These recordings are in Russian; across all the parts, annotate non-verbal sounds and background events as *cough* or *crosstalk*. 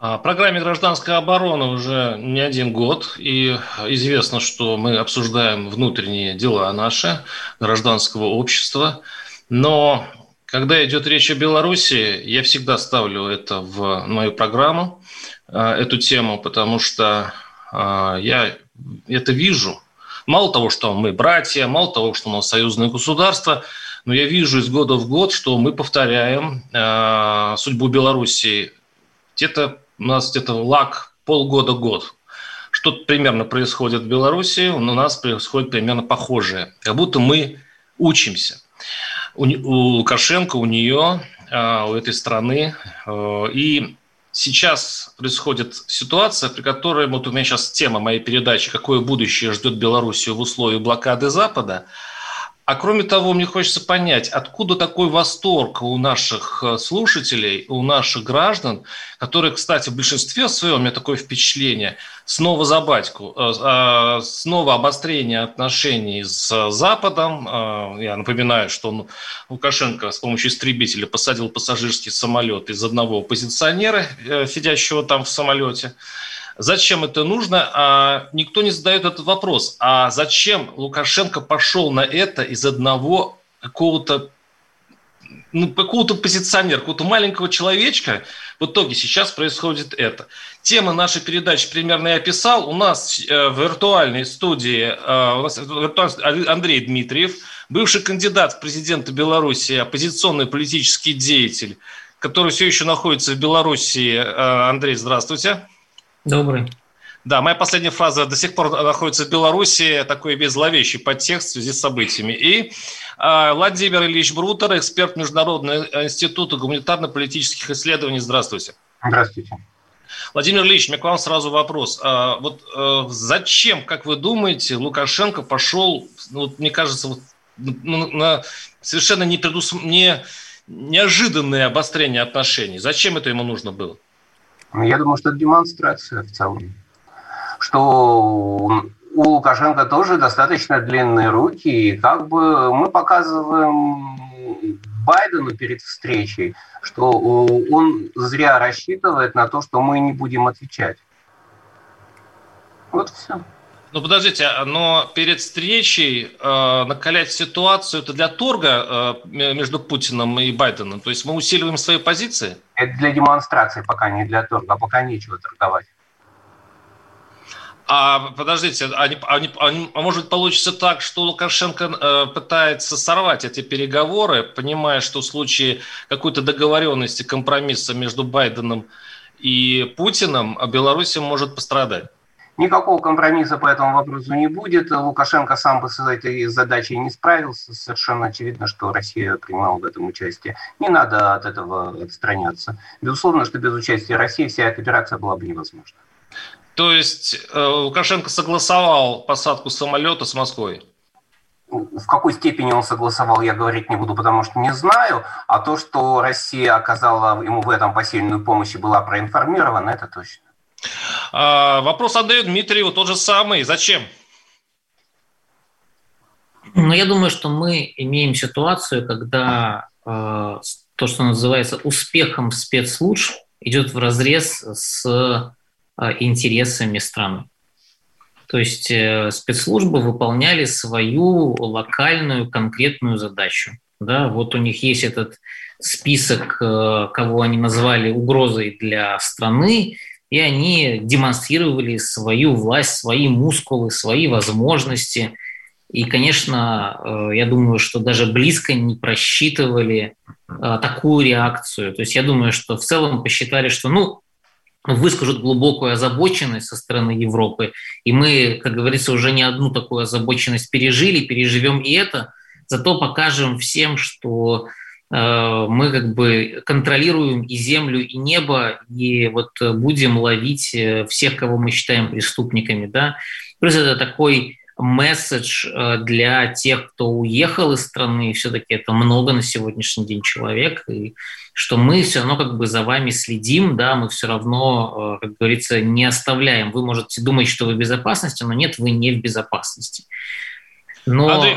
Программе «Гражданская оборона» уже не один год, и известно, что мы обсуждаем внутренние дела наши, гражданского общества. Но когда идет речь о Беларуси, я всегда ставлю это в мою программу, а, эту тему, потому что а, я это вижу. Мало того, что мы братья, мало того, что у нас союзное государство, но я вижу из года в год, что мы повторяем судьбу Беларуси где-то у нас где-то лак полгода-год. Что-то примерно происходит в Беларуси, у нас происходит примерно похожее. Как будто мы учимся. У, у Лукашенко, у нее, а, у этой страны. Э, и сейчас происходит ситуация, при которой, вот у меня сейчас тема моей передачи «Какое будущее ждет Белоруссию в условиях блокады Запада», а кроме того, мне хочется понять, откуда такой восторг у наших э, слушателей, у наших граждан, которые, кстати, в большинстве своем, у меня такое впечатление, снова за батьку, э, а, снова обострение отношений с Западом. Э, я напоминаю, что Лукашенко с помощью истребителя посадил пассажирский самолет из одного оппозиционера, сидящего там в самолете. Зачем это нужно? А никто не задает этот вопрос. А зачем Лукашенко пошел на это из одного какого-то ну, какого-то позиционера, какого-то маленького человечка, в итоге сейчас происходит это. Тема нашей передачи примерно я описал. У нас э, в виртуальной студии э, у нас Андрей Дмитриев, бывший кандидат в президенты Беларуси, оппозиционный политический деятель, который все еще находится в Беларуси. Э, Андрей, здравствуйте. Добрый. Да, моя последняя фраза до сих пор находится в Беларуси, такой весь зловещий подтекст в связи с событиями. И э, Владимир Ильич Брутер, эксперт Международного института гуманитарно-политических исследований. Здравствуйте. Здравствуйте. Владимир Ильич, у меня к вам сразу вопрос. А, вот а, зачем, как вы думаете, Лукашенко пошел, ну, вот, мне кажется, вот, ну, на совершенно не, предус... не неожиданное обострение отношений? Зачем это ему нужно было? Ну, я думаю, что это демонстрация в целом. Что у Лукашенко тоже достаточно длинные руки, и как бы мы показываем Байдену перед встречей, что он зря рассчитывает на то, что мы не будем отвечать. Вот все. Ну подождите, а, но перед встречей э, накалять ситуацию это для торга э, между Путиным и Байденом. То есть мы усиливаем свои позиции? Это для демонстрации пока не для торга, а пока нечего торговать. А подождите, а, не, а, не, а может получится так, что Лукашенко э, пытается сорвать эти переговоры, понимая, что в случае какой-то договоренности, компромисса между Байденом и Путиным, Беларусь может пострадать? Никакого компромисса по этому вопросу не будет. Лукашенко сам бы с этой задачей не справился. Совершенно очевидно, что Россия принимала в этом участие. Не надо от этого отстраняться. Безусловно, что без участия России вся эта операция была бы невозможна. То есть э, Лукашенко согласовал посадку самолета с Москвой? В какой степени он согласовал, я говорить не буду, потому что не знаю. А то, что Россия оказала ему в этом посильную помощь и была проинформирована, это точно. А, вопрос отдает Дмитриеву тот же самый. Зачем? Ну, я думаю, что мы имеем ситуацию, когда э, то, что называется успехом спецслужб, идет в разрез с э, интересами страны. То есть э, спецслужбы выполняли свою локальную конкретную задачу. Да, вот у них есть этот список, э, кого они назвали угрозой для страны, и они демонстрировали свою власть, свои мускулы, свои возможности. И, конечно, э, я думаю, что даже близко не просчитывали э, такую реакцию. То есть я думаю, что в целом посчитали, что, ну, выскажут глубокую озабоченность со стороны Европы, и мы, как говорится, уже не одну такую озабоченность пережили, переживем и это, зато покажем всем, что мы как бы контролируем и землю, и небо, и вот будем ловить э, всех, кого мы считаем преступниками, да. Плюс это такой месседж э, для тех, кто уехал из страны, все-таки это много на сегодняшний день человек, и что мы все равно как бы за вами следим, да, мы все равно, как говорится, не оставляем. Вы можете думать, что вы в безопасности, но нет, вы не в безопасности. Но... Андрей,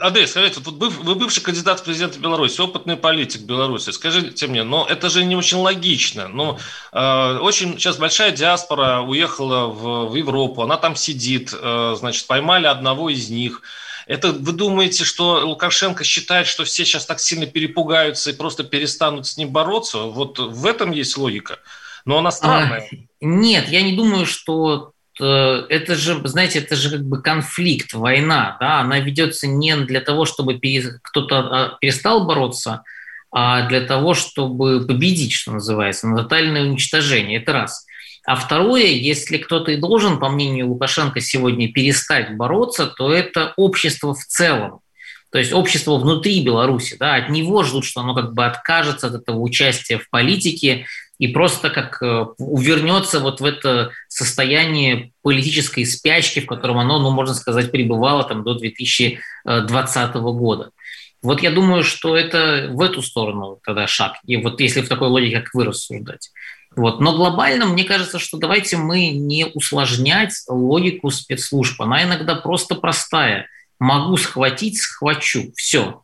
Андрей, скажите, вот вы бывший кандидат в президенты Беларуси, опытный политик Беларуси. Скажите мне, но это же не очень логично. Но э, очень сейчас большая диаспора уехала в, в Европу, она там сидит, э, значит, поймали одного из них. Это вы думаете, что Лукашенко считает, что все сейчас так сильно перепугаются и просто перестанут с ним бороться? Вот в этом есть логика. Но она странная. А, нет, я не думаю, что это же, знаете, это же как бы конфликт, война, да, она ведется не для того, чтобы кто-то а, перестал бороться, а для того, чтобы победить, что называется, на тотальное уничтожение. Это раз. А второе, если кто-то и должен, по мнению Лукашенко, сегодня перестать бороться, то это общество в целом. То есть общество внутри Беларуси, да, от него ждут, что оно как бы откажется от этого участия в политике, и просто как э, увернется вот в это состояние политической спячки, в котором оно, ну, можно сказать, пребывало там до 2020 года. Вот я думаю, что это в эту сторону тогда шаг. И вот если в такой логике, как вы рассуждать. Вот. Но глобально, мне кажется, что давайте мы не усложнять логику спецслужб. Она иногда просто простая. Могу схватить, схвачу. Все.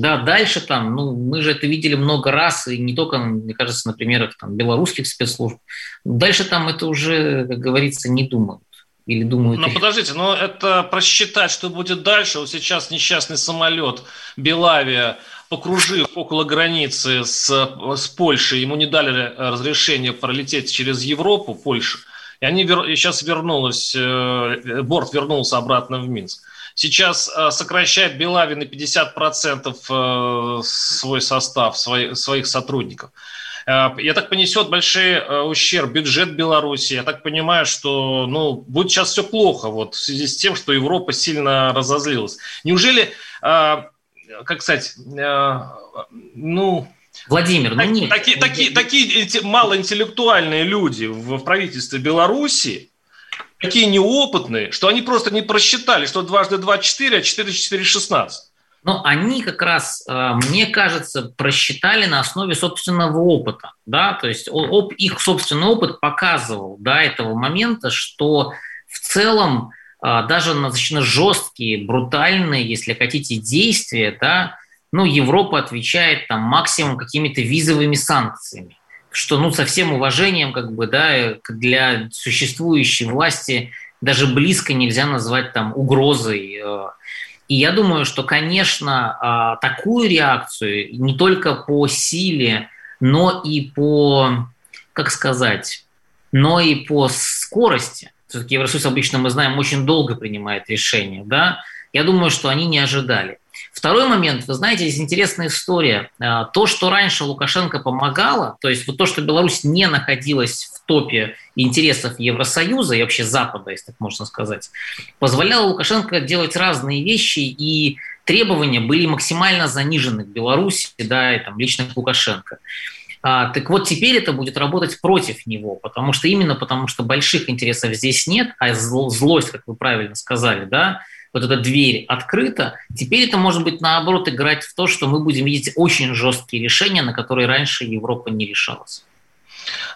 Да, дальше там, ну, мы же это видели много раз, и не только, мне кажется, на примерах там, белорусских спецслужб. Дальше там это уже, как говорится, не думают. Или думают... Но подождите, но это просчитать, что будет дальше. Вот сейчас несчастный самолет Белавия, покружив около границы с, с Польшей, ему не дали разрешение пролететь через Европу, Польшу, и они вер... и сейчас вернулась, э, борт вернулся обратно в Минск сейчас э, сокращает Белави на 50% э, свой состав, своих сотрудников. Э, я так понесет большой ущерб бюджет Беларуси. Я так понимаю, что ну, будет сейчас все плохо вот, в связи с тем, что Европа сильно разозлилась. Неужели, как сказать, ну, Владимир, ну нет. Такие, такие, такие малоинтеллектуальные люди в правительстве Беларуси, такие неопытные, что они просто не просчитали, что дважды два – четыре, а четыре – четыре – шестнадцать. Но они как раз, э, мне кажется, просчитали на основе собственного опыта. Да? То есть их собственный опыт показывал до этого момента, что в целом э, даже на достаточно жесткие, брутальные, если хотите, действия, да, ну, Европа отвечает там максимум какими-то визовыми санкциями что, ну, со всем уважением, как бы, да, для существующей власти даже близко нельзя назвать там угрозой. Э. И я думаю, что, конечно, а, такую реакцию не только по силе, но и по, как сказать, но и по скорости. Все-таки Евросоюз обычно, мы знаем, очень долго принимает решения, да, я думаю, что они не ожидали. Второй момент, вы знаете, здесь интересная история. А, то, что раньше Лукашенко помогало, то есть вот то, что Беларусь не находилась в топе интересов Евросоюза и вообще Запада, если так можно сказать, позволяло Лукашенко делать разные вещи, и требования были максимально занижены к Беларуси, да, и там лично к Лукашенко. А, так вот, теперь это будет работать против него, потому что именно потому, что больших интересов здесь нет, а злость, как вы правильно сказали, да, вот эта дверь открыта, теперь это может быть наоборот играть в то, что мы будем видеть очень жесткие решения, на которые раньше Европа не решалась.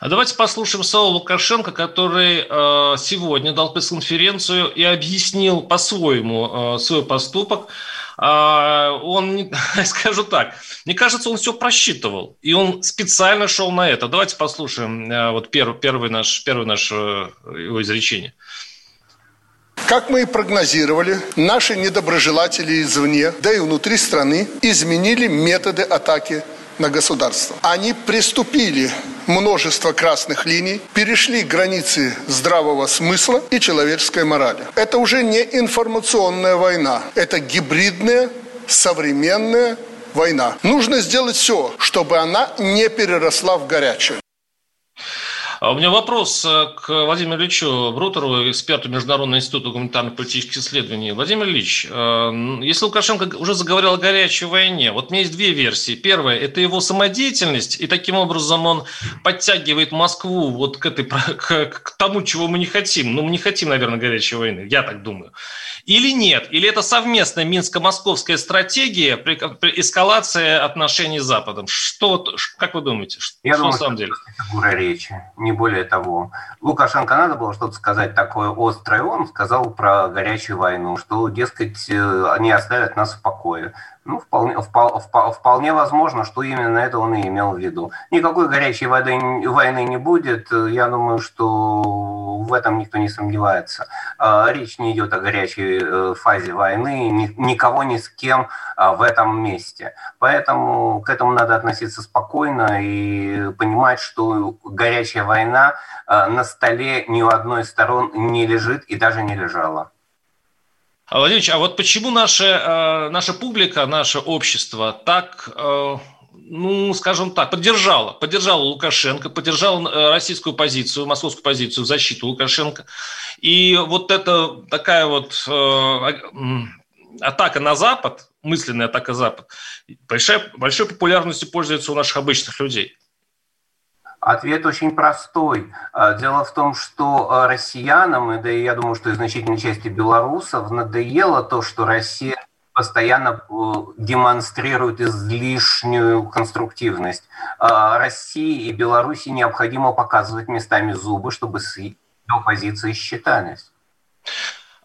А давайте послушаем Саула Лукашенко, который э, сегодня дал пресс-конференцию и объяснил по-своему э, свой поступок. Э, он, *laughs* скажу так, мне кажется, он все просчитывал, и он специально шел на это. Давайте послушаем э, вот первый, первый наш, первый наш э, его изречение. Как мы и прогнозировали, наши недоброжелатели извне, да и внутри страны, изменили методы атаки на государство. Они приступили множество красных линий, перешли границы здравого смысла и человеческой морали. Это уже не информационная война, это гибридная, современная война. Нужно сделать все, чтобы она не переросла в горячую. А у меня вопрос э, к Владимиру Ильичу Брутеру, эксперту Международного института гуманитарных политических исследований. Владимир Ильич, э, если Лукашенко уже заговорил о горячей войне, вот у меня есть две версии. Первая – это его самодеятельность, и таким образом он подтягивает Москву вот к, этой, *laughs* к, к тому, чего мы не хотим. Ну, мы не хотим, наверное, горячей войны, я так думаю. Или нет? Или это совместная минско-московская стратегия при, при эскалации отношений с Западом? Что, как вы думаете? Что, я что думаю, на самом деле? Это речи не более того. Лукашенко надо было что-то сказать такое острое, он сказал про горячую войну, что, дескать, э, они оставят нас в покое. Ну, вполне, вполне, вполне возможно, что именно это он и имел в виду. Никакой горячей воды, войны не будет. Я думаю, что в этом никто не сомневается. А, речь не идет о горячей э, фазе войны, никого ни с кем а, в этом месте. Поэтому к этому надо относиться спокойно и понимать, что горячая война а, на столе ни у одной из сторон не лежит и даже не лежала. Владимирович, а вот почему наша, э, наша публика, наше общество так, э, ну, скажем так, поддержала, поддержала Лукашенко, поддержала э, российскую позицию, московскую позицию в защиту Лукашенко. И вот это такая вот атака на Запад, мысленная атака Запад, большой, большой популярностью пользуется у наших обычных людей. Ответ очень простой. А, дело в том, что а, россиянам, и да и я думаю, что и значительной части белорусов, надоело то, что Россия постоянно э, демонстрирует излишнюю конструктивность. А, России и Беларуси необходимо показывать местами зубы, чтобы с ее позиции считались.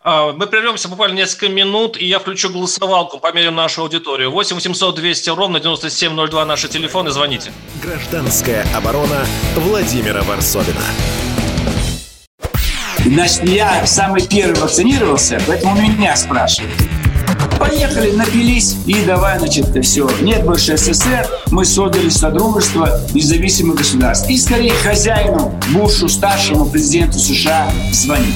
А, мы прервемся буквально несколько минут, и я включу голосовалку, померим нашу аудиторию. 8 800 200 ровно 9702 наши телефоны, звоните. Гражданская оборона Владимира Варсовина. Значит, я самый первый вакцинировался, поэтому меня спрашивают. Поехали, напились и давай, значит, все. Нет больше СССР, мы создали Содружество независимых государств. И скорее хозяину, Бушу, старшему президенту США звонить.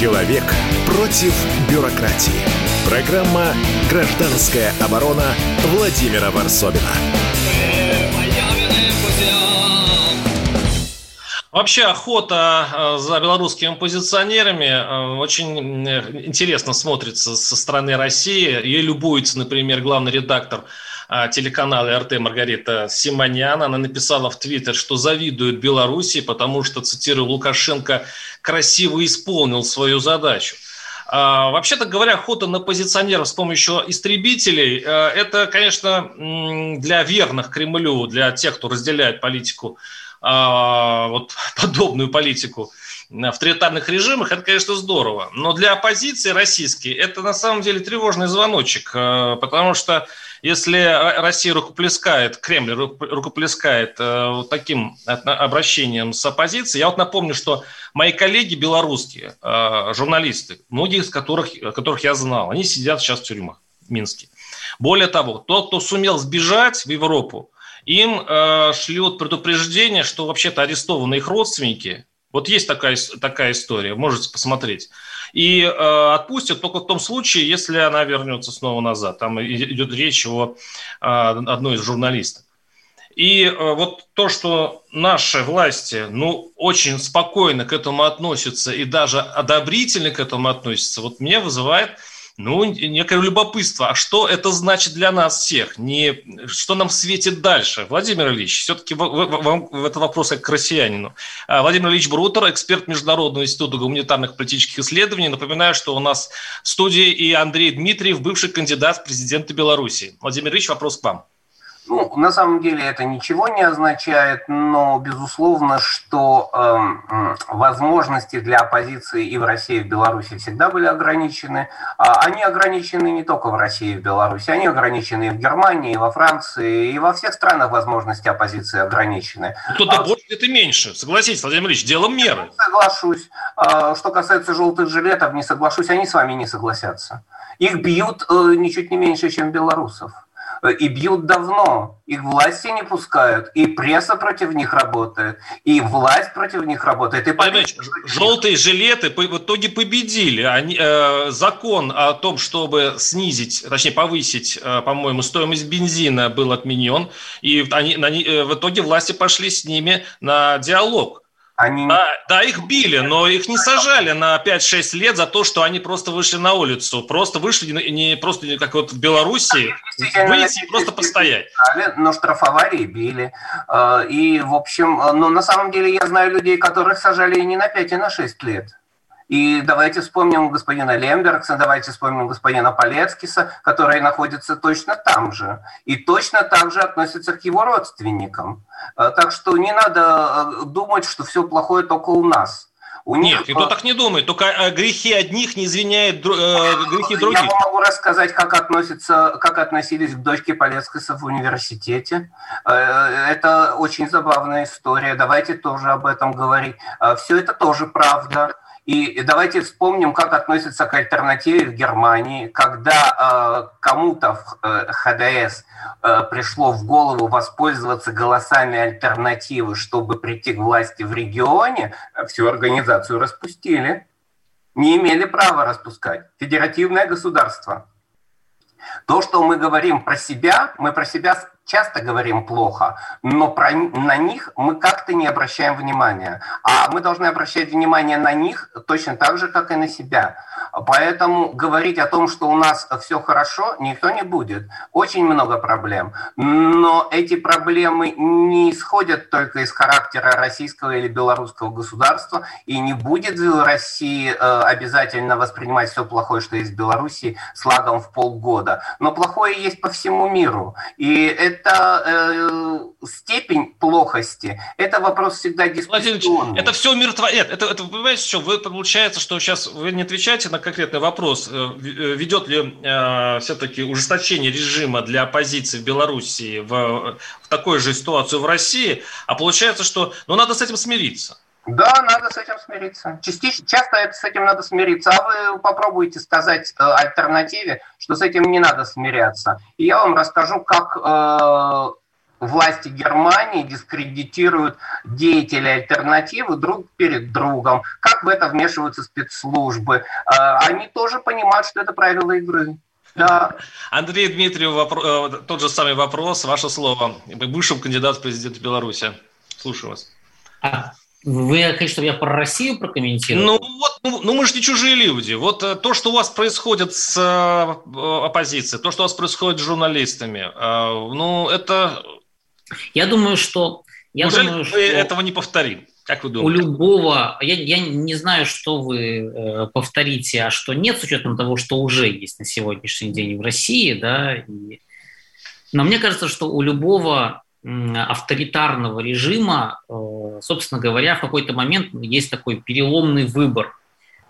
Человек против бюрократии. Программа «Гражданская оборона» Владимира Варсобина. Вообще охота э, за белорусскими позиционерами э, очень э, интересно смотрится со стороны России. Ей любуется, например, главный редактор телеканала РТ Маргарита Симонян. Она написала в Твиттер, что завидует Белоруссии, потому что, цитирую, Лукашенко красиво исполнил свою задачу. А, вообще-то говоря, охота на позиционеров с помощью истребителей – это, конечно, для верных Кремлю, для тех, кто разделяет политику, вот *laughs* подобную политику в авторитарных режимах, это, конечно, здорово. Но для оппозиции российской это на самом деле тревожный звоночек, потому что если Россия рукоплескает, Кремль рукоплескает э, таким обращением с оппозицией, я вот напомню, что мои коллеги белорусские, э, журналисты, многие из которых, которых я знал, они сидят сейчас в тюрьмах в Минске. Более того, тот, кто сумел сбежать в Европу, им э, шлют предупреждение, что вообще-то арестованы их родственники. Вот есть такая, такая история, можете посмотреть и э, отпустят только в том случае, если она вернется снова назад. Там идет речь о э, одной из журналистов. И э, вот то, что наши власти, ну, очень спокойно к этому относятся и даже одобрительно к этому относятся, вот мне вызывает ну, некое любопытство. А что это значит для нас всех? Не, что нам светит дальше? Владимир Ильич, все-таки вам в этот вопрос как к россиянину. А, Владимир Ильич Брутер, эксперт Международного института гуманитарных политических исследований. Напоминаю, что у нас в студии и Андрей Дмитриев, бывший кандидат в президенты Беларуси. Владимир Ильич, вопрос к вам. Ну, на самом деле это ничего не означает, но безусловно, что э, возможности для оппозиции и в России, и в Беларуси всегда были ограничены. А они ограничены не только в России и в Беларуси, они ограничены и в Германии, и во Франции, и во всех странах возможности оппозиции ограничены. Кто-то а, больше, где-то меньше. Согласитесь, Владимир Ильич, делом меры. Соглашусь. А, что касается желтых жилетов, не соглашусь, они с вами не согласятся. Их бьют э, ничуть не меньше, чем белорусов и бьют давно. Их власти не пускают, и пресса против них работает, и власть против них работает. И Понимаете, желтые жилеты в итоге победили. Они, э, закон о том, чтобы снизить, точнее повысить, э, по-моему, стоимость бензина был отменен, и они, они, э, в итоге власти пошли с ними на диалог. Они... Да, да, их били, но их не сажали на 5-6 лет за то, что они просто вышли на улицу. Просто вышли, не просто как вот в Беларуси, выйти и просто постоять. Но штрафовали и били. Э, и, в общем, э, но на самом деле я знаю людей, которых сажали и не на 5, и на 6 лет. И давайте вспомним господина Лембергса, давайте вспомним господина Полецкиса, которые находятся точно там же. И точно так же относятся к его родственникам. Э, так что не надо э, думать, что все плохое только у нас. У них... Нет, никто так не думает. Только э, грехи одних не извиняет э, грехи других. Я могу рассказать, как, относятся, как относились к дочке Полецкиса в университете. Это очень забавная история. Давайте тоже об этом говорить. Все это тоже правда. И давайте вспомним, как относятся к альтернативе в Германии, когда э, кому-то в э, ХДС э, пришло в голову воспользоваться голосами альтернативы, чтобы прийти к власти в регионе, всю организацию распустили. Не имели права распускать. Федеративное государство. То, что мы говорим про себя, мы про себя часто говорим плохо, но про, на них мы как-то не обращаем внимания. А мы должны обращать внимание на них точно так же, как и на себя. Поэтому говорить о том, что у нас все хорошо, никто не будет. Очень много проблем. Но эти проблемы не исходят только из характера российского или белорусского государства, и не будет России э, обязательно воспринимать все плохое, что есть в Беларуси, слагом в полгода. Но плохое есть по всему миру. И это э, степень плохости, это вопрос всегда дискуссионный. Это все мертво... Нет, это, это, понимаете, что вы, получается, что сейчас вы не отвечаете на конкретный вопрос, э, э, ведет ли э, все-таки ужесточение режима для оппозиции в Белоруссии в, в такой же ситуацию в России, а получается, что ну, надо с этим смириться. Да, надо с этим смириться. Частично, часто это, с этим надо смириться, а вы попробуйте сказать э, альтернативе, что с этим не надо смиряться. И я вам расскажу, как э, власти Германии дискредитируют деятелей альтернативы друг перед другом, как в это вмешиваются спецслужбы. А, они тоже понимают, что это правила игры. Да. Андрей Дмитриев, вопро- э, тот же самый вопрос, ваше слово. Бывшим кандидат в президенты Беларуси. Слушаю вас. Вы чтобы я про Россию прокомментировал? Ну, вот, ну, ну мы же не чужие люди. Вот э, то, что у вас происходит с э, оппозицией, то, что у вас происходит с журналистами, ну, это я думаю, что... Я Неужели думаю, мы что этого не повторим? Как вы думаете? У любого, я, я не знаю, что вы э, повторите, а что нет, с учетом того, что уже есть на сегодняшний день в России, да. И... Но мне кажется, что у любого авторитарного режима, э, собственно говоря, в какой-то момент есть такой переломный выбор.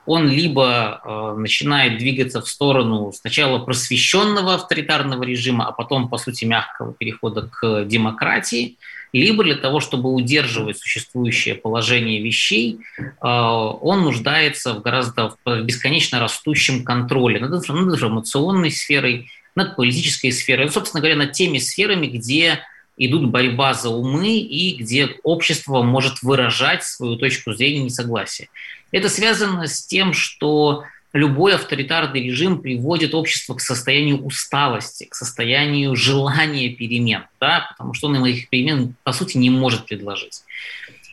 Он либо э, начинает двигаться в сторону сначала просвещенного авторитарного режима, а потом, по сути, мягкого перехода к демократии, либо для того, чтобы удерживать существующее положение вещей, э, он нуждается в гораздо в бесконечно растущем контроле над, информационной сферой, над политической сферой, собственно говоря, над теми сферами, где идут борьба за умы и где общество может выражать свою точку зрения несогласия. Это связано с тем, что любой авторитарный режим приводит общество к состоянию усталости, к состоянию желания перемен, да, потому что он им этих перемен, по сути, не может предложить.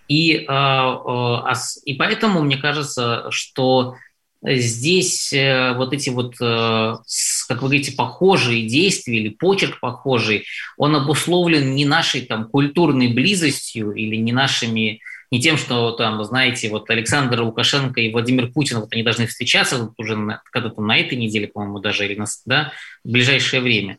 И, э, э, и поэтому мне кажется, что здесь э, вот эти вот, как вы говорите, похожие действия или почерк похожий, он обусловлен не нашей там культурной близостью или не нашими не тем, что там, знаете, вот Александр Лукашенко и Владимир Путин, вот они должны встречаться вот уже когда-то на этой неделе, по-моему, даже, или на, да, в ближайшее время.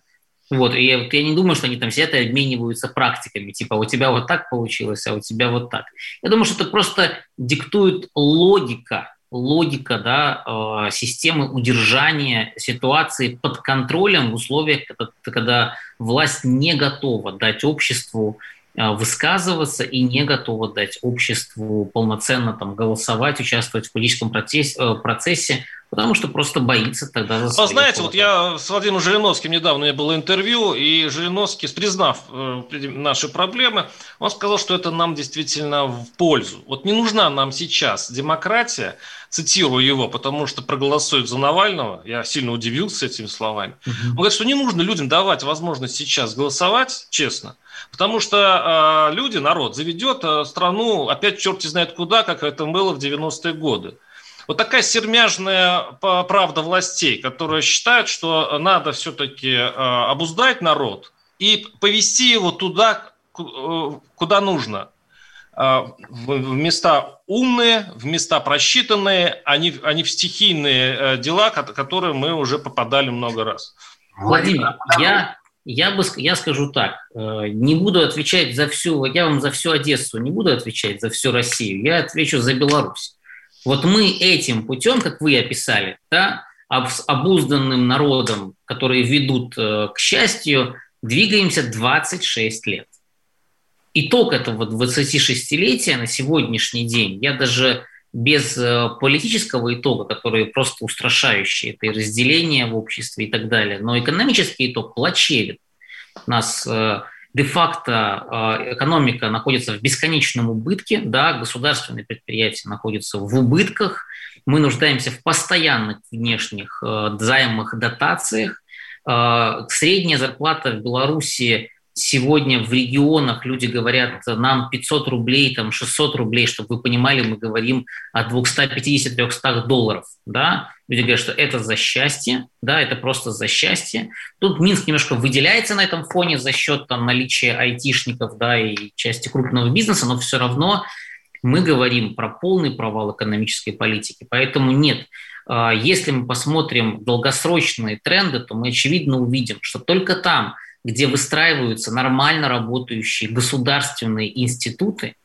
Вот, и вот я не думаю, что они там сидят и обмениваются практиками, типа у тебя вот так получилось, а у тебя вот так. Я думаю, что это просто диктует логика, логика да, э, системы удержания ситуации под контролем в условиях, когда, власть не готова дать обществу э, высказываться и не готова дать обществу полноценно там, голосовать, участвовать в политическом процессе, э, процессе Потому что просто боится тогда за Вы знаете, вот я с Владимиром Жириновским недавно у было интервью, и Жириновский, признав наши проблемы, он сказал, что это нам действительно в пользу. Вот не нужна нам сейчас демократия, цитирую его, потому что проголосуют за Навального, я сильно удивился этими словами. Угу. Он говорит, что не нужно людям давать возможность сейчас голосовать, честно, потому что э, люди, народ заведет э, страну опять черти знает куда, как это было в 90-е годы. Вот такая сермяжная правда властей, которая считает, что надо все-таки обуздать народ и повести его туда, э, куда нужно. Э, в места умные, в места просчитанные, а не, а не в стихийные дела, которые мы уже попадали много раз. Владимир, я, я, бы, я скажу так, не буду отвечать за всю, я вам за всю Одессу не буду отвечать, за всю Россию, я отвечу за Беларусь. Вот мы этим путем, как вы описали, да, обузданным народом, которые ведут э, к счастью, двигаемся 26 лет. Итог этого 26-летия на сегодняшний день, я даже без э, политического итога, который просто устрашающий, это и разделение в обществе и так далее, но экономический итог плачевен. Нас э, де-факто а, экономика находится в бесконечном убытке, да, государственные предприятия находятся в убытках, мы нуждаемся в постоянных внешних э, займах, дотациях. Э, средняя зарплата в Беларуси сегодня в регионах люди говорят, нам 500 рублей, там 600 рублей, чтобы вы понимали, мы говорим о 250-300 долларов, да, люди говорят, что это за счастье, да, это просто за счастье. Тут Минск немножко выделяется на этом фоне за счет там наличия айтишников, да, и части крупного бизнеса, но все равно мы говорим про полный провал экономической политики, поэтому нет, а, если мы посмотрим долгосрочные тренды, то мы очевидно увидим, что только там – где выстраиваются нормально работающие государственные институты,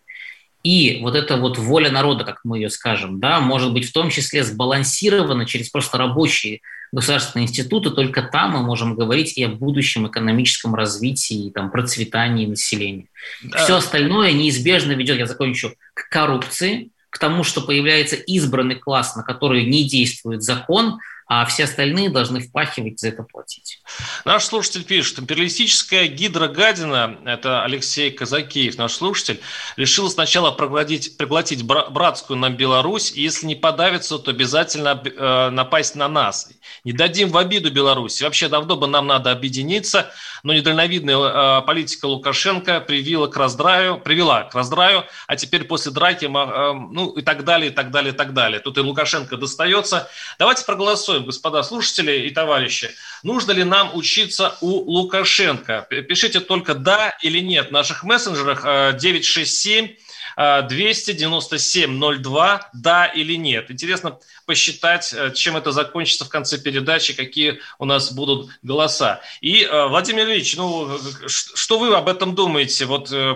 и вот эта вот воля народа, как мы ее скажем, да, может быть в том числе сбалансирована через просто рабочие государственные институты, только там мы можем говорить и о будущем экономическом развитии, и там, процветании населения. Да. Все остальное неизбежно ведет, я закончу, к коррупции, к тому, что появляется избранный класс, на который не действует закон, а все остальные должны впахивать за это платить. Наш слушатель пишет, империалистическая гидрогадина, это Алексей Казакеев, наш слушатель, решила сначала проглотить, проглотить братскую нам Беларусь, и если не подавится, то обязательно э, напасть на нас. Не дадим в обиду Беларуси. Вообще давно бы нам надо объединиться, но недальновидная э, политика Лукашенко привела к раздраю, привела к раздраю, а теперь после драки, э, ну и так далее, и так далее, и так далее. Тут и Лукашенко достается. Давайте проголосуем, господа слушатели и товарищи. Нужно ли нам учиться у Лукашенко? Пишите только «да» или «нет» в наших мессенджерах 967 297-02, да или нет. Интересно посчитать, э, чем это закончится в конце передачи, какие у нас будут голоса. И, э, Владимир Ильич, ну, что вы об этом думаете? Вот э,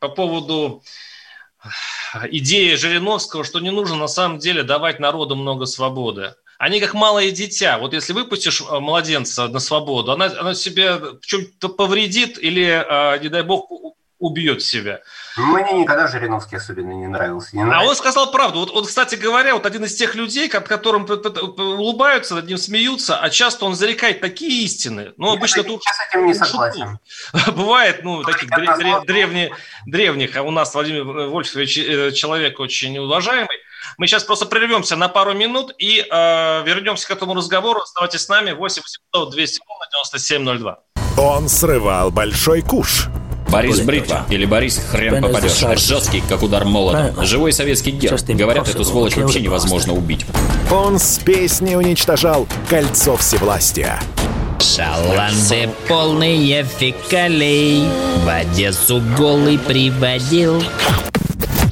по поводу идеи Жириновского, что не нужно на самом деле давать народу много свободы. Они как малое дитя. Вот если выпустишь младенца на свободу, она, она себе в чем-то повредит или, не дай бог, убьет себя. Мне никогда Жириновский особенно не нравился. Не нравится. а он сказал правду. Вот, вот, кстати говоря, вот один из тех людей, которым улыбаются, над ним смеются, а часто он зарекает такие истины. Ну, обычно тут... Я с этим не согласен. *laughs* Бывает, ну, таких древних, древних, а у нас Владимир Вольфович э, человек очень уважаемый. Мы сейчас просто прервемся на пару минут и э, вернемся к этому разговору. Оставайтесь с нами. 8 800 200 9702. Он срывал большой куш Борис Бритва или Борис хрен попадешь. Жесткий, как удар молотом. Живой советский герб. Говорят, эту сволочь вообще невозможно убить. Он с песней уничтожал кольцо всевластия. Шаланды полные фекалей В Одессу голый приводил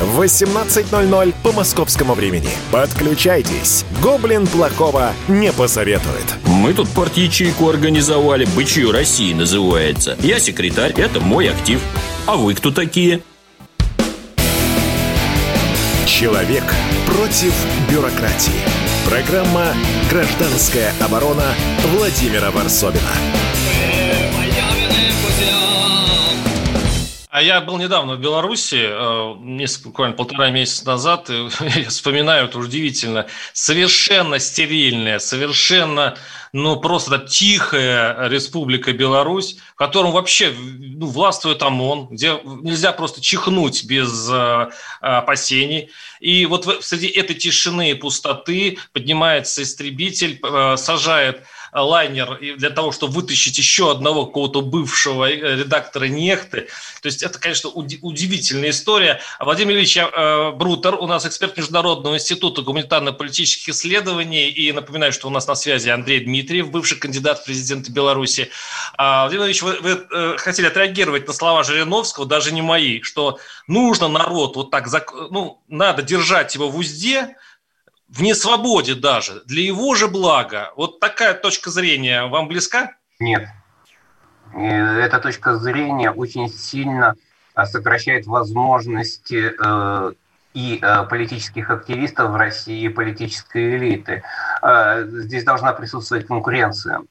в 18.00 по московскому времени. Подключайтесь. Гоблин плохого не посоветует. Мы тут порт-ячейку организовали, «Бычью России» называется. Я секретарь, это мой актив. А вы кто такие? Человек против бюрократии. Программа «Гражданская оборона» Владимира Варсобина. А я был недавно в Беларуси, э, несколько, буквально полтора месяца назад, и *laughs* я вспоминаю, это удивительно, совершенно стерильная, совершенно, ну, просто тихая республика Беларусь, в котором вообще ну, властвует ОМОН, где нельзя просто чихнуть без э, опасений. И вот среди этой тишины и пустоты поднимается истребитель, э, сажает лайнер для того, чтобы вытащить еще одного какого-то бывшего э, редактора Нехты. То есть это, конечно, удивительная история. Владимир Ильич э, Брутер, у нас эксперт Международного института гуманитарно-политических исследований. И напоминаю, что у нас на связи Андрей Дмитриев, бывший кандидат в президенты Беларуси. А, Владимир Ильич, вы, вы э, хотели отреагировать на слова Жириновского, даже не мои, что нужно народ вот так, ну, надо держать его в узде, в несвободе даже, для его же блага. Вот такая точка зрения вам близка? Нет. Эта точка зрения очень сильно а, сокращает возможности э, и э, политических активистов в России, и политической элиты. Э, здесь должна присутствовать конкуренция.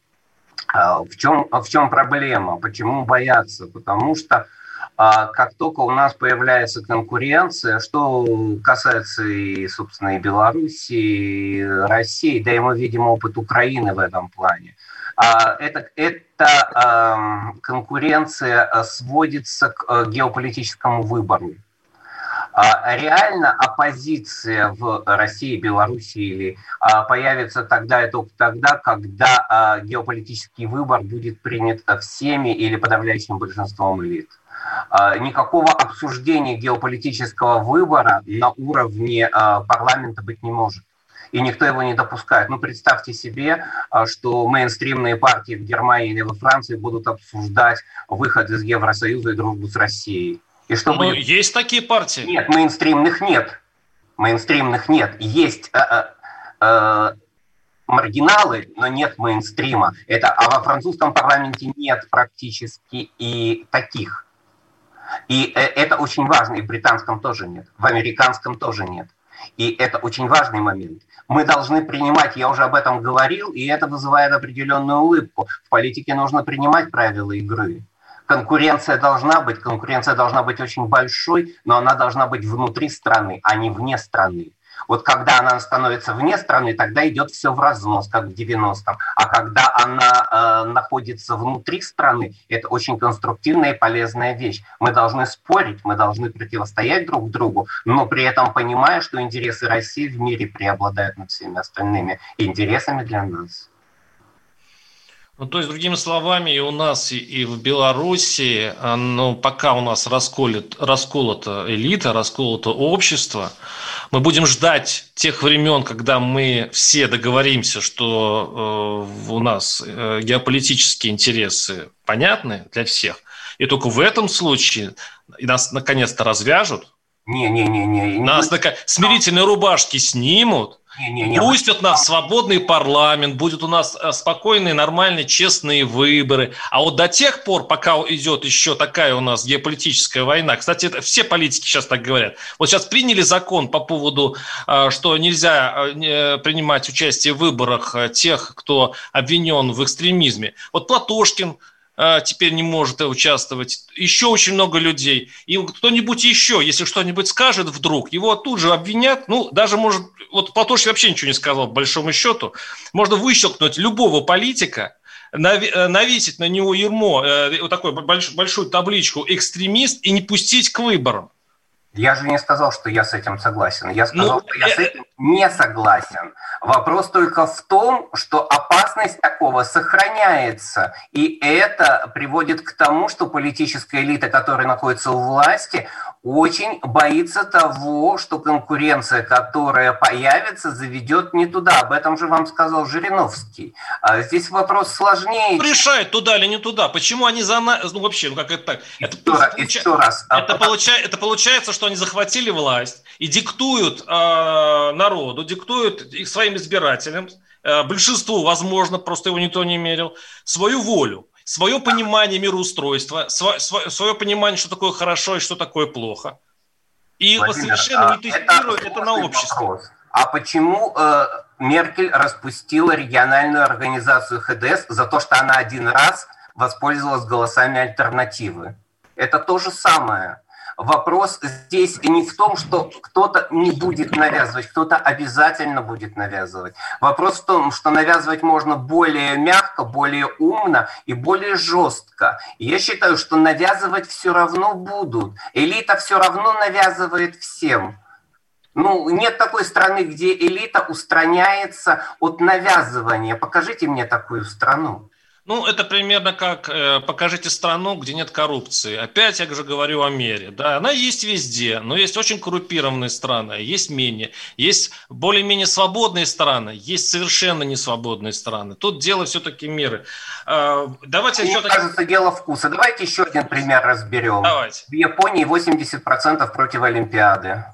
В чем, в чем проблема? Почему бояться? Потому что а как только у нас появляется конкуренция, что касается и, собственно, и Беларуси, и России, да и мы видим опыт Украины в этом плане, а, это, эта конкуренция сводится к э, геополитическому выбору. А реально оппозиция в России, Беларуси появится тогда и только тогда, когда геополитический выбор будет принят всеми или подавляющим большинством элит. А, никакого обсуждения геополитического выбора на уровне а, парламента быть не может. И никто его не допускает. Ну, представьте себе, а, что мейнстримные партии в Германии или во Франции будут обсуждать выход из Евросоюза и дружбу с Россией. И что ну, есть такие партии? Нет, мейнстримных нет. Мейнстримных нет. Есть э, э, маргиналы, но нет мейнстрима. Это, а во французском парламенте нет практически и таких. И э, это очень важно, и в британском тоже нет, в американском тоже нет. И это очень важный момент. Мы должны принимать, я уже об этом говорил, и это вызывает определенную улыбку. В политике нужно принимать правила игры. Конкуренция должна быть, конкуренция должна быть очень большой, но она должна быть внутри страны, а не вне страны. Вот когда она становится вне страны, тогда идет все в разнос, как в 90-м. А когда она э, находится внутри страны, это очень конструктивная и полезная вещь. Мы должны спорить, мы должны противостоять друг другу, но при этом понимая, что интересы России в мире преобладают над всеми остальными интересами для нас. Ну, то есть, другими словами, и у нас, и, и в Беларуси, ну, пока у нас расколет, расколота элита, расколото общество, мы будем ждать тех времен, когда мы все договоримся, что э, у нас э, геополитические интересы понятны для всех, и только в этом случае нас наконец-то развяжут, не-не-не. Нас на... смирительные рубашки снимут, не, не, не. Нас в свободный парламент, будут у нас э, спокойные, нормальные, честные выборы. А вот до тех пор, пока идет еще такая у нас геополитическая война, кстати, это все политики сейчас так говорят. Вот сейчас приняли закон по поводу, э, что нельзя э, принимать участие в выборах тех, кто обвинен в экстремизме. Вот Платошкин теперь не может участвовать, еще очень много людей. И кто-нибудь еще, если что-нибудь скажет вдруг, его тут же обвинят, ну, даже может, вот Платошкин вообще ничего не сказал, по большому счету, можно выщелкнуть любого политика, навесить на него ермо, э, вот такую большую табличку «экстремист» и не пустить к выборам. Я же не сказал, что я с этим согласен. Я сказал, ну, что я с э, этим не согласен. Вопрос только в том, что опасность такого сохраняется. И это приводит к тому, что политическая элита, которая находится у власти, очень боится того, что конкуренция, которая появится, заведет не туда. Об этом же вам сказал Жириновский. А здесь вопрос сложнее. Решает туда или не туда. Почему они за нас... Ну, вообще, ну как это так? Это, еще, раз, получа... еще раз. Это, получа... это получается, что они захватили власть и диктуют э, народу, диктуют своим избирателям, э, большинству, возможно, просто его никто не мерил, свою волю свое понимание мироустройства, свое, свое понимание, что такое хорошо и что такое плохо. И Владимир, совершенно не тестируя это, это на общество. Вопрос. А почему э, Меркель распустила региональную организацию ХДС за то, что она один раз воспользовалась голосами альтернативы? Это то же самое. Вопрос здесь не в том, что кто-то не будет навязывать, кто-то обязательно будет навязывать. Вопрос в том, что навязывать можно более мягко, более умно и более жестко. Я считаю, что навязывать все равно будут. Элита все равно навязывает всем. Ну, нет такой страны, где элита устраняется от навязывания. Покажите мне такую страну. Ну, это примерно как э, покажите страну, где нет коррупции. Опять я же говорю о мере. Да, она есть везде, но есть очень коррумпированные страны, есть менее. Есть более-менее свободные страны, есть совершенно несвободные страны. Тут дело все-таки меры. Э, давайте Мне все-таки... кажется, дело вкуса. Давайте еще один пример разберем. Давайте. В Японии 80% против Олимпиады.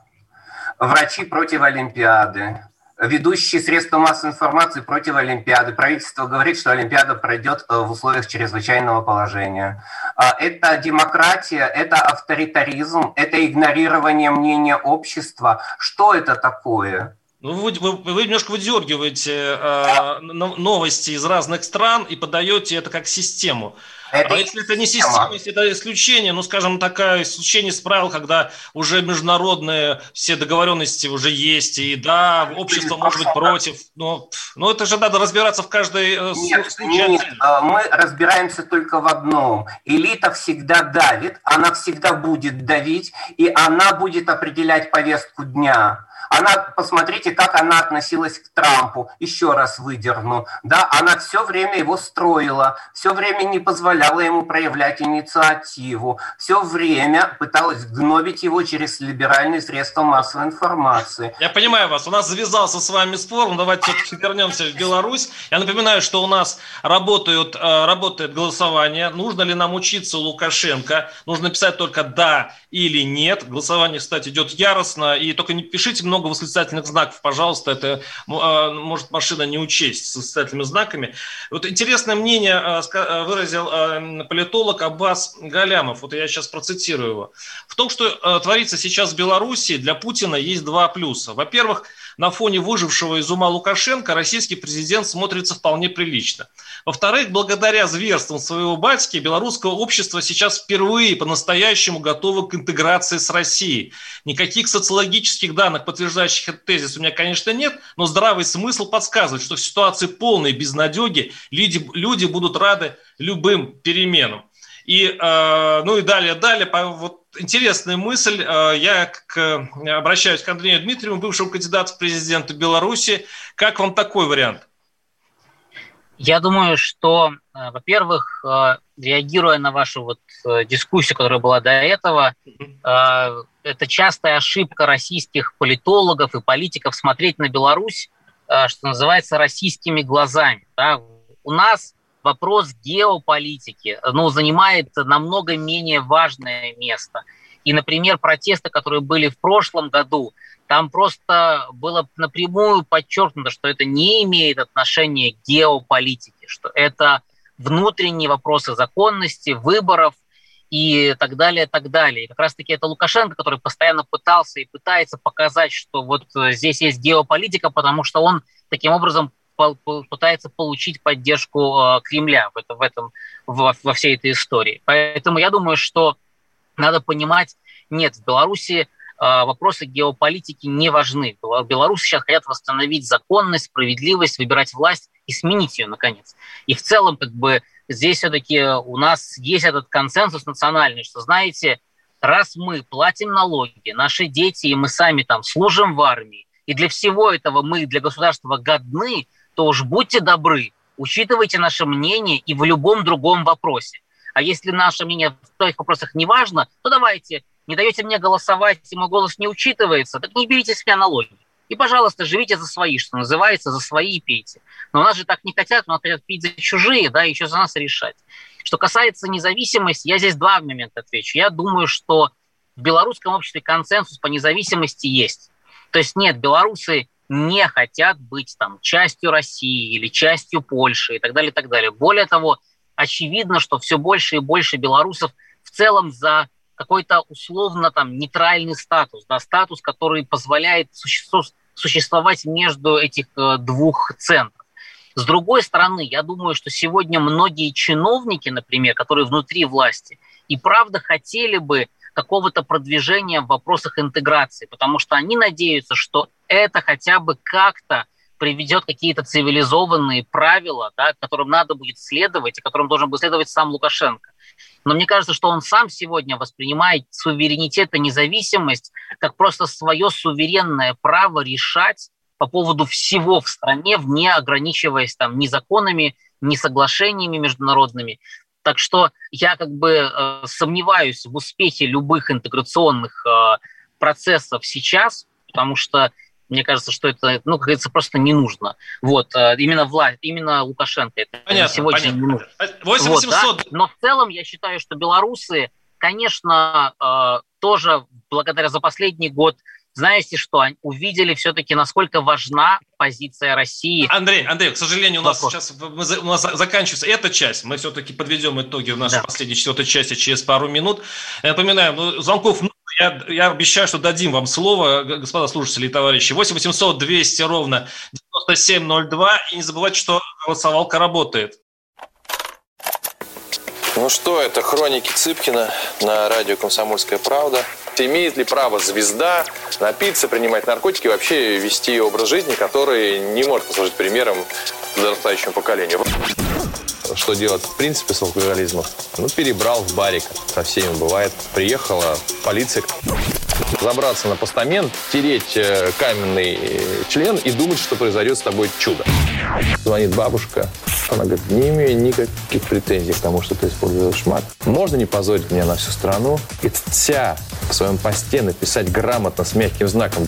Врачи против Олимпиады ведущие средства массовой информации против Олимпиады. Правительство говорит, что Олимпиада пройдет э, в условиях чрезвычайного положения. А, это демократия, это авторитаризм, это игнорирование мнения общества. Что это такое? Ну, вы, вы, вы немножко выдергиваете э, новости из разных стран и подаете это как систему. Это а если это не система, если это исключение, ну, скажем, такое исключение из правил, когда уже международные все договоренности уже есть, и да, общество может быть против, но, но это же надо разбираться в каждой э, нет, случае. Нет, э, мы разбираемся только в одном. Элита всегда давит, она всегда будет давить, и она будет определять повестку дня. Она, посмотрите, как она относилась к Трампу, еще раз выдерну. Да, она все время его строила, все время не позволяла ему проявлять инициативу, все время пыталась гнобить его через либеральные средства массовой информации. Я понимаю вас, у нас завязался с вами спор, но давайте все-таки вернемся в Беларусь. Я напоминаю, что у нас работают, э, работает голосование. Нужно ли нам учиться у Лукашенко? Нужно писать только «да» или «нет». Голосование, кстати, идет яростно, и только не пишите много много восклицательных знаков, пожалуйста, это а, может машина не учесть с восклицательными знаками. Вот интересное мнение а, а, выразил политолог Аббас Галямов, вот я сейчас процитирую его. В том, что творится сейчас в Беларуси, для Путина есть два плюса. Во-первых, на фоне выжившего из ума Лукашенко российский президент смотрится вполне прилично. Во-вторых, благодаря зверствам своего батьки, белорусское общество сейчас впервые по-настоящему готово к интеграции с Россией. Никаких социологических данных, подтверждающих этот тезис, у меня, конечно, нет, но здравый смысл подсказывает, что в ситуации полной безнадеги люди, люди будут рады любым переменам. И, э, ну и далее, далее, вот интересная мысль. Э, я к, обращаюсь к Андрею Дмитриеву, бывшему кандидату в президенты Беларуси. Как вам такой вариант? Я думаю, что, э, во-первых, реагируя на вашу вот дискуссию, которая была до этого, это частая ошибка российских политологов и политиков смотреть на Беларусь, что называется, российскими глазами. Да? У нас вопрос геополитики ну, занимает намного менее важное место. И, например, протесты, которые были в прошлом году, там просто было напрямую подчеркнуто, что это не имеет отношения к геополитике, что это внутренние вопросы законности, выборов и так далее, так далее. И как раз-таки это Лукашенко, который постоянно пытался и пытается показать, что вот здесь есть геополитика, потому что он таким образом пытается получить поддержку э, Кремля в в этом, во, во всей этой истории. Поэтому я думаю, что надо понимать, нет, в Беларуси э, вопросы геополитики не важны. Беларусь сейчас хотят восстановить законность, справедливость, выбирать власть и сменить ее, наконец. И в целом, как бы, здесь все-таки у нас есть этот консенсус национальный, что, знаете, раз мы платим налоги, наши дети и мы сами там служим в армии, и для всего этого мы для государства годны, то уж будьте добры, учитывайте наше мнение и в любом другом вопросе. А если наше мнение в этих вопросах не важно, то давайте, не даете мне голосовать, и мой голос не учитывается, так не берите с меня налоги. И, пожалуйста, живите за свои, что называется, за свои и пейте. Но у нас же так не хотят, у нас хотят пить за чужие, да, еще за нас решать. Что касается независимости, я здесь два момента отвечу. Я думаю, что в белорусском обществе консенсус по независимости есть. То есть нет, белорусы не хотят быть там частью России или частью Польши и так далее, и так далее. Более того, очевидно, что все больше и больше белорусов в целом за какой-то условно там нейтральный статус, да, статус, который позволяет существовать между этих э, двух центров. С другой стороны, я думаю, что сегодня многие чиновники, например, которые внутри власти, и правда хотели бы какого-то продвижения в вопросах интеграции, потому что они надеются, что это хотя бы как-то приведет какие-то цивилизованные правила, да, которым надо будет следовать, и которым должен будет следовать сам Лукашенко. Но мне кажется, что он сам сегодня воспринимает суверенитет и независимость как просто свое суверенное право решать по поводу всего в стране, не ограничиваясь там ни законами, ни соглашениями международными. Так что я как бы э, сомневаюсь в успехе любых интеграционных э, процессов сейчас, потому что мне кажется, что это, ну, как говорится, просто не нужно. Вот, э, именно власть, именно Лукашенко это понятно, сегодня понятно. не нужно. 8800. Вот, да? Но в целом я считаю, что белорусы, конечно, э, тоже благодаря за последний год знаете что, увидели все-таки, насколько важна позиция России. Андрей, Андрей, к сожалению, у нас Вопрос. сейчас у нас заканчивается эта часть. Мы все-таки подведем итоги в нашей да. последней четвертой части через пару минут. Я напоминаю, ну, звонков много. Я, я обещаю, что дадим вам слово, господа слушатели и товарищи. 8 800 200 ровно 9702. И не забывайте, что голосовалка работает. Ну что, это хроники Цыпкина на радио «Комсомольская правда». Имеет ли право звезда напиться, принимать наркотики вообще вести образ жизни, который не может послужить примером подрастающему поколению? Что делать в принципе с алкоголизмом? Ну, перебрал в барик. Со всеми бывает. Приехала полиция. Забраться на постамент, тереть э, каменный э, член и думать, что произойдет с тобой чудо. Звонит бабушка, она говорит, не имею никаких претензий к тому, что ты используешь мат. Можно не позорить меня на всю страну и вся в своем посте написать грамотно с мягким знаком.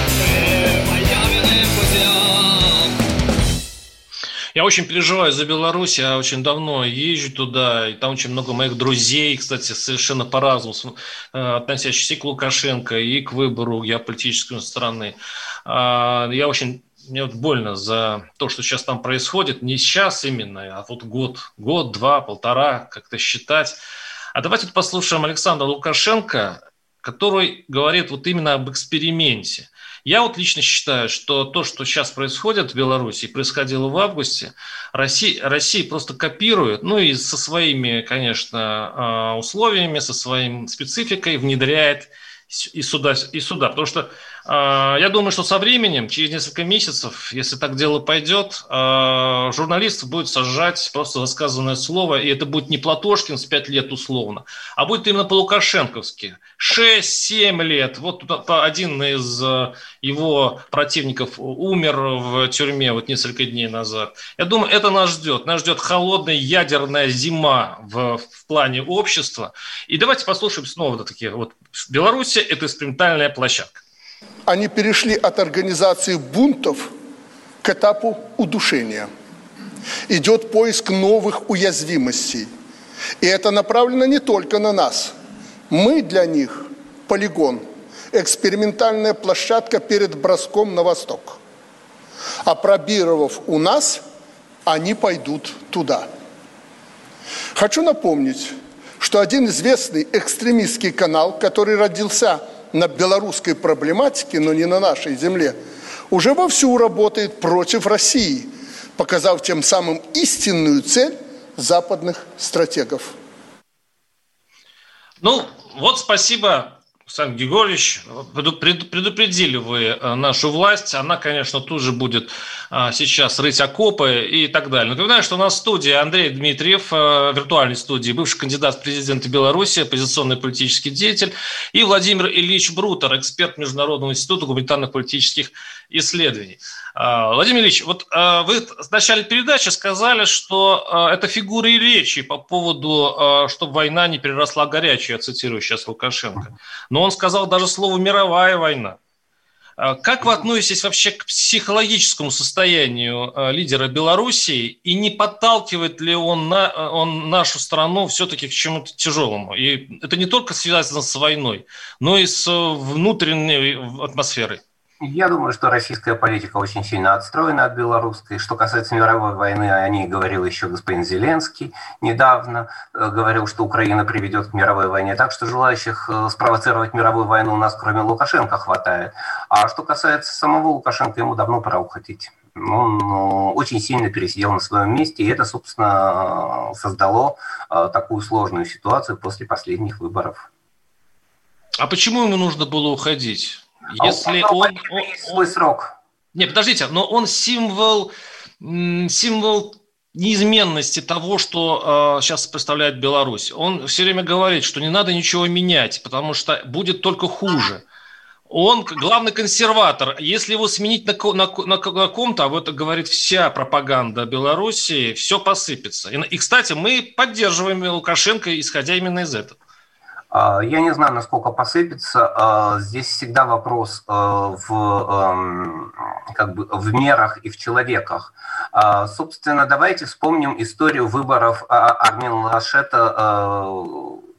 Я очень переживаю за Беларусь, я очень давно езжу туда, и там очень много моих друзей, кстати, совершенно по-разному, э, относящихся к Лукашенко, и к выбору геополитической страны. А, я очень мне вот больно за то, что сейчас там происходит. Не сейчас именно, а вот год, год, два, полтора, как-то считать. А давайте послушаем Александра Лукашенко, который говорит вот именно об эксперименте. Я вот лично считаю, что то, что сейчас происходит в Беларуси, происходило в августе, Россия, Россия просто копирует, ну и со своими, конечно, а, условиями, со своей спецификой внедряет и сюда, и сюда. Потому что я думаю, что со временем, через несколько месяцев, если так дело пойдет, а, журналистов будет сажать просто за сказанное слово, и это будет не Платошкин с 5 лет условно, а будет именно по-лукашенковски. 6-7 лет. Вот один из а, его противников умер в тюрьме вот несколько дней назад. Я думаю, это нас ждет. Нас ждет холодная ядерная зима в, в плане общества. И давайте послушаем снова такие вот. Беларусь – это экспериментальная площадка они перешли от организации бунтов к этапу удушения. Идет поиск новых уязвимостей. И это направлено не только на нас. Мы для них полигон, экспериментальная площадка перед броском на восток. А пробировав у нас, они пойдут туда. Хочу напомнить, что один известный экстремистский канал, который родился на белорусской проблематике, но не на нашей земле, уже вовсю работает против России, показав тем самым истинную цель западных стратегов. Ну, вот спасибо Александр Григорьевич, предупредили вы э, нашу власть, она, конечно, тут же будет э, сейчас рыть окопы и так далее. Напоминаю, что у нас в студии Андрей Дмитриев, э, виртуальной студии, бывший кандидат в президенты Беларуси, оппозиционный политический деятель, и Владимир Ильич Брутер, эксперт Международного института гуманитарных политических исследований. А, Владимир Ильич, вот а, вы в начале передачи сказали, что а, это фигуры и речи по поводу, чтобы война не переросла горячую, я цитирую сейчас Лукашенко. Но он сказал даже слово «мировая война». Как вы относитесь вообще к психологическому состоянию лидера Белоруссии и не подталкивает ли он, на, он нашу страну все-таки к чему-то тяжелому? И это не только связано с войной, но и с внутренней атмосферой. Я думаю, что российская политика очень сильно отстроена от белорусской. Что касается мировой войны, о ней говорил еще господин Зеленский недавно. Э, говорил, что Украина приведет к мировой войне. Так что желающих э, спровоцировать мировую войну у нас, кроме Лукашенко, хватает. А что касается самого Лукашенко, ему давно пора уходить. Он ну, очень сильно пересидел на своем месте, и это, собственно, создало э, такую сложную ситуацию после последних выборов. А почему ему нужно было уходить? Если а он, он, свой срок. Не, подождите, но он символ, символ неизменности того, что э, сейчас представляет Беларусь. Он все время говорит, что не надо ничего менять, потому что будет только хуже. Он главный консерватор. Если его сменить на, на, на, на ком-то, а вот говорит вся пропаганда Беларуси, все посыпется. И, и, кстати, мы поддерживаем Лукашенко, исходя именно из этого. А, я не знаю, насколько посыпется. А, здесь всегда вопрос а, в, эм, как бы, в мерах и в человеках. Собственно, давайте вспомним историю выборов Армин Лашета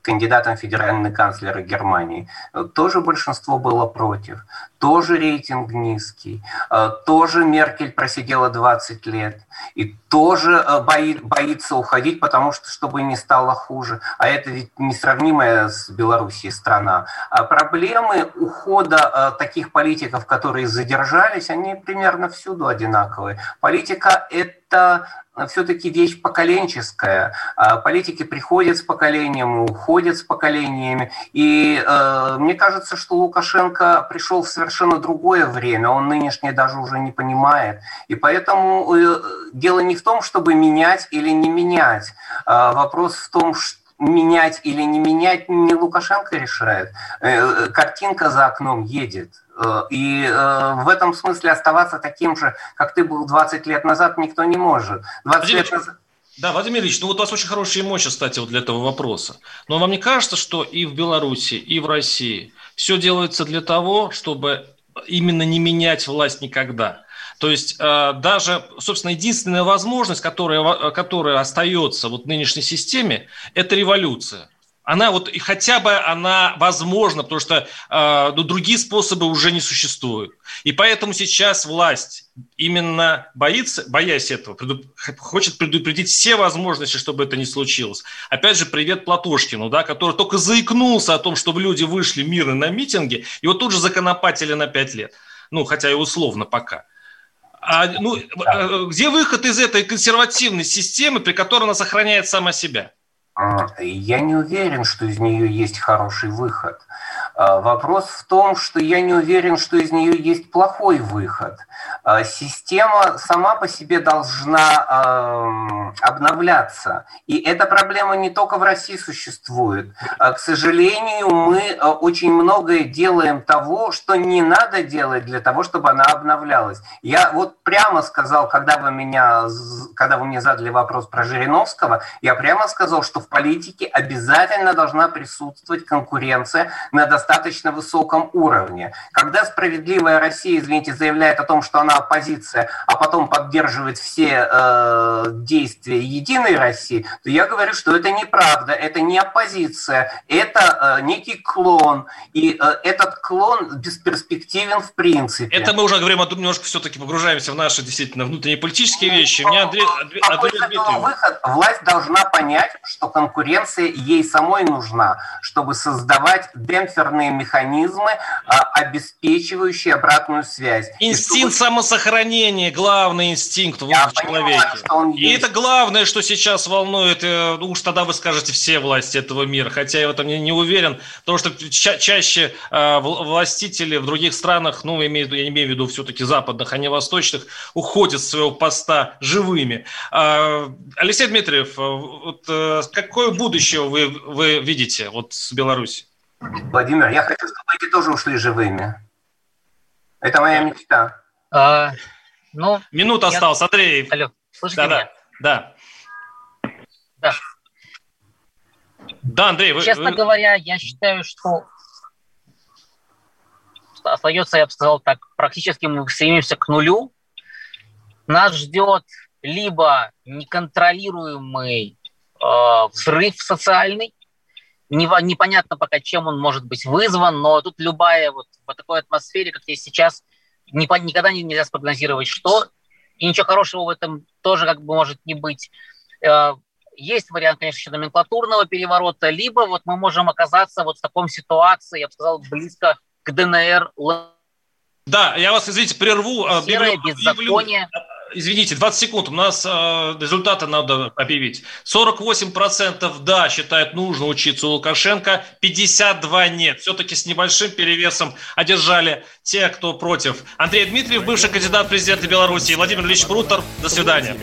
кандидатом в федеральный канцлер Германии. Тоже большинство было против, тоже рейтинг низкий, э, тоже Меркель просидела 20 лет, и тоже э, боит, боится уходить, потому что чтобы не стало хуже. А это ведь несравнимая с Белоруссией страна. А проблемы ухода э, таких политиков, которые задержались, они примерно всюду одинаковые. Политика – это все-таки вещь поколенческая. А политики приходят с поколением, уходят с поколениями. И э, мне кажется, что Лукашенко пришел в совершенно другое время. Он нынешнее даже уже не понимает. И поэтому э, дело не в том, чтобы менять или не менять. А вопрос в том, что менять или не менять не Лукашенко решает. Э, картинка за окном едет. Э, и э, в этом смысле оставаться таким же, как ты был 20 лет назад, никто не может. 20 лет назад... Да, Владимир Ильич, ну вот у вас очень хорошие эмоции, кстати, вот для этого вопроса. Но вам не кажется, что и в Беларуси, и в России все делается для того, чтобы именно не менять власть никогда? То есть э, даже, собственно, единственная возможность, которая, которая остается вот в нынешней системе, это революция она вот и хотя бы она возможна, потому что э, ну, другие способы уже не существуют. И поэтому сейчас власть именно боится, боясь этого, хочет предупредить все возможности, чтобы это не случилось. Опять же, привет Платошкину, да, который только заикнулся о том, чтобы люди вышли мирно на митинги, вот тут же законопатили на пять лет. Ну, хотя и условно пока. А, ну, э, где выход из этой консервативной системы, при которой она сохраняет сама себя? Я не уверен, что из нее есть хороший выход. А, вопрос в том, что я не уверен, что из нее есть плохой выход. А, система сама по себе должна обновляться. И эта проблема не только в России существует. А, к сожалению, мы очень многое делаем того, что не надо делать для того, чтобы она обновлялась. Я вот прямо сказал, когда вы, меня, когда вы мне задали вопрос про Жириновского, я прямо сказал, что в политике обязательно должна присутствовать конкуренция на достаточно высоком уровне. Когда справедливая Россия, извините, заявляет о том, что она оппозиция, а потом поддерживает все э, действия Единой России, то я говорю, что это неправда, это не оппозиция, это э, некий клон, и э, этот клон бесперспективен в принципе. Это мы уже говорим, а немножко все-таки погружаемся в наши действительно внутренние политические вещи. У меня Андрей, Андрей, Андрей выход? Власть должна понять, что конкуренция ей самой нужна, чтобы создавать демпферные механизмы, а, обеспечивающие обратную связь. Инстинкт чтобы... самосохранения, главный инстинкт в человеке. И есть. это главное, что сейчас волнует, э, ну уж тогда вы скажете все власти этого мира, хотя я в этом не, не уверен, потому что ча- чаще э, властители в других странах, ну, имею, я не имею в виду все-таки западных, а не восточных, уходят с своего поста живыми. Э, Алексей Дмитриев, э, вот, э, какое будущее вы, вы видите вот с Беларусью? Владимир, я хочу, чтобы эти тоже ушли живыми. Это моя мечта. А, ну, Минута я... осталась, Андрей. Алло, слышите да, меня? Да, да. Да, Андрей, вы... Честно вы... говоря, я считаю, что остается, я бы сказал так, практически мы стремимся к нулю. Нас ждет либо неконтролируемый э, взрыв социальный, непонятно пока, чем он может быть вызван, но тут любая вот в такой атмосфере, как есть сейчас, никогда нельзя спрогнозировать, что, и ничего хорошего в этом тоже как бы может не быть. Э, есть вариант, конечно, еще номенклатурного переворота, либо вот мы можем оказаться вот в таком ситуации, я бы сказал, близко к ДНР. Да, я вас, извините, прерву. Э, Серое беззаконие. Извините, 20 секунд, у нас э, результаты надо объявить. 48% да, считают нужно учиться у Лукашенко, 52 нет. Все-таки с небольшим перевесом одержали те, кто против. Андрей Дмитриев, бывший кандидат в президенты Беларуси, Владимир Ильич Прутер. До свидания.